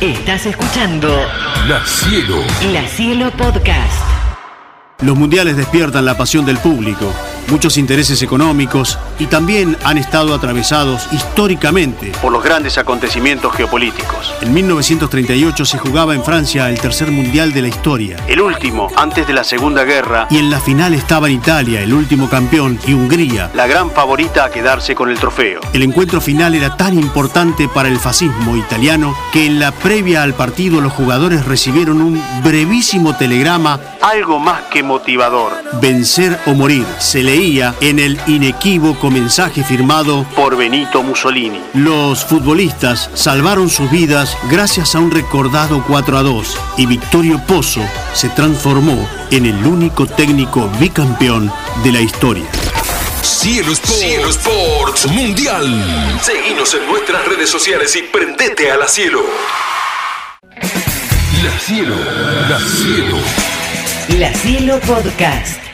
Estás escuchando La Cielo. La Cielo Podcast. Los mundiales despiertan la pasión del público, muchos intereses económicos y también han estado atravesados históricamente por los grandes acontecimientos geopolíticos. En 1938 se jugaba en Francia el tercer mundial de la historia, el último antes de la Segunda Guerra, y en la final estaban Italia, el último campeón, y Hungría, la gran favorita a quedarse con el trofeo. El encuentro final era tan importante para el fascismo italiano que en la previa al partido los jugadores recibieron un brevísimo telegrama, algo más que motivador. Vencer o morir, se leía en el inequívoco mensaje firmado por Benito Mussolini. Los futbolistas salvaron sus vidas gracias a un recordado 4 a 2 y Victorio Pozo se transformó en el único técnico bicampeón de la historia. Cielo Sports. Cielo Sports Mundial. Seguinos en nuestras redes sociales y prendete a la Cielo. La Cielo. La Cielo. La Cielo Podcast.